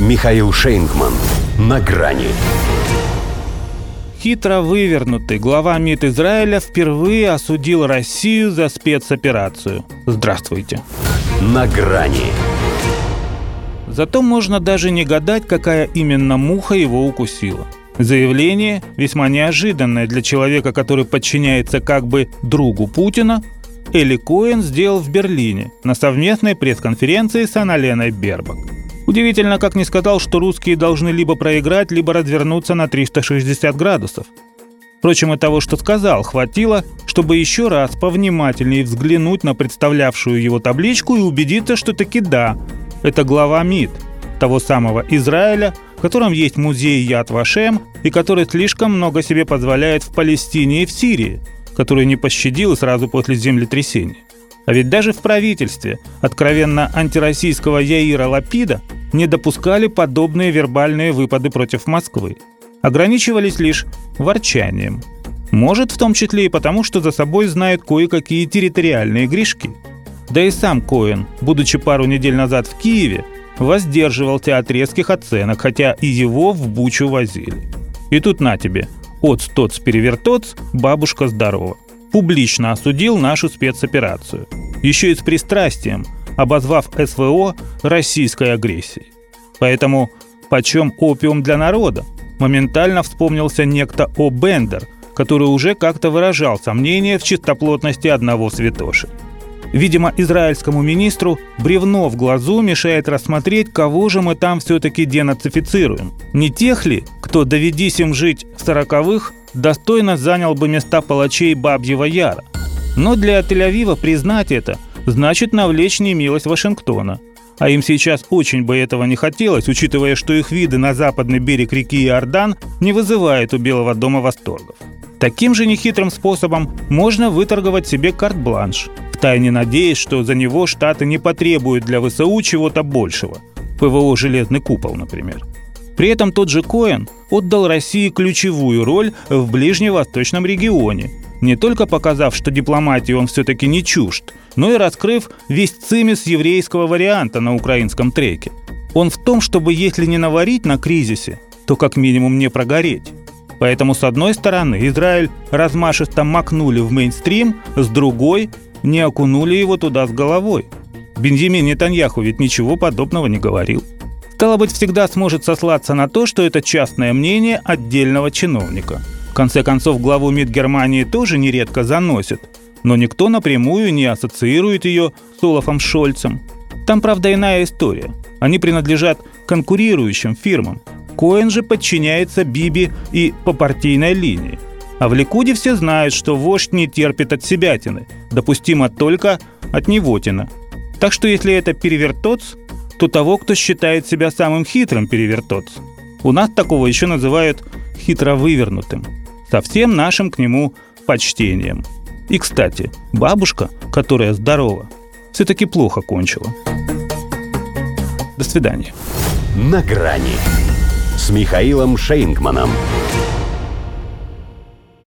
Михаил Шейнгман. На грани. Хитро вывернутый глава МИД Израиля впервые осудил Россию за спецоперацию. Здравствуйте. На грани. Зато можно даже не гадать, какая именно муха его укусила. Заявление, весьма неожиданное для человека, который подчиняется как бы другу Путина, Эли Коэн сделал в Берлине на совместной пресс-конференции с Аналеной Бербак. Удивительно, как не сказал, что русские должны либо проиграть, либо развернуться на 360 градусов. Впрочем, и того, что сказал, хватило, чтобы еще раз повнимательнее взглянуть на представлявшую его табличку и убедиться, что таки да, это глава МИД, того самого Израиля, в котором есть музей Яд Вашем и который слишком много себе позволяет в Палестине и в Сирии, который не пощадил сразу после землетрясения. А ведь даже в правительстве откровенно антироссийского Яира Лапида не допускали подобные вербальные выпады против Москвы. Ограничивались лишь ворчанием. Может, в том числе и потому, что за собой знают кое-какие территориальные грешки. Да и сам Коэн, будучи пару недель назад в Киеве, воздерживался от резких оценок, хотя и его в бучу возили. И тут на тебе, отц-тоц-перевертоц, бабушка здорова. Публично осудил нашу спецоперацию. Еще и с пристрастием – обозвав СВО российской агрессией. Поэтому почем опиум для народа? Моментально вспомнился некто О. Бендер, который уже как-то выражал сомнение в чистоплотности одного святоши. Видимо, израильскому министру бревно в глазу мешает рассмотреть, кого же мы там все-таки денацифицируем. Не тех ли, кто, доведись им жить в сороковых, достойно занял бы места палачей Бабьего Яра. Но для Тель-Авива признать это значит навлечь немилость Вашингтона. А им сейчас очень бы этого не хотелось, учитывая, что их виды на западный берег реки Иордан не вызывают у Белого дома восторгов. Таким же нехитрым способом можно выторговать себе карт-бланш, втайне надеясь, что за него Штаты не потребуют для ВСУ чего-то большего. ПВО «Железный купол», например. При этом тот же Коэн отдал России ключевую роль в ближневосточном регионе, не только показав, что дипломатии он все-таки не чужд, но и раскрыв весь цимис еврейского варианта на украинском треке. Он в том, чтобы если не наварить на кризисе, то как минимум не прогореть. Поэтому, с одной стороны, Израиль размашисто макнули в мейнстрим, с другой – не окунули его туда с головой. Бензимин Нетаньяху ведь ничего подобного не говорил. Стало быть, всегда сможет сослаться на то, что это частное мнение отдельного чиновника – конце концов, главу МИД Германии тоже нередко заносят, но никто напрямую не ассоциирует ее с Олафом Шольцем. Там, правда, иная история. Они принадлежат конкурирующим фирмам. Коэн же подчиняется Биби и по партийной линии. А в Ликуде все знают, что вождь не терпит от себятины, допустимо только от невотина. Так что если это перевертоц, то того, кто считает себя самым хитрым перевертоц. У нас такого еще называют хитро вывернутым со всем нашим к нему почтением. И, кстати, бабушка, которая здорова, все-таки плохо кончила. До свидания. На грани с Михаилом Шейнгманом.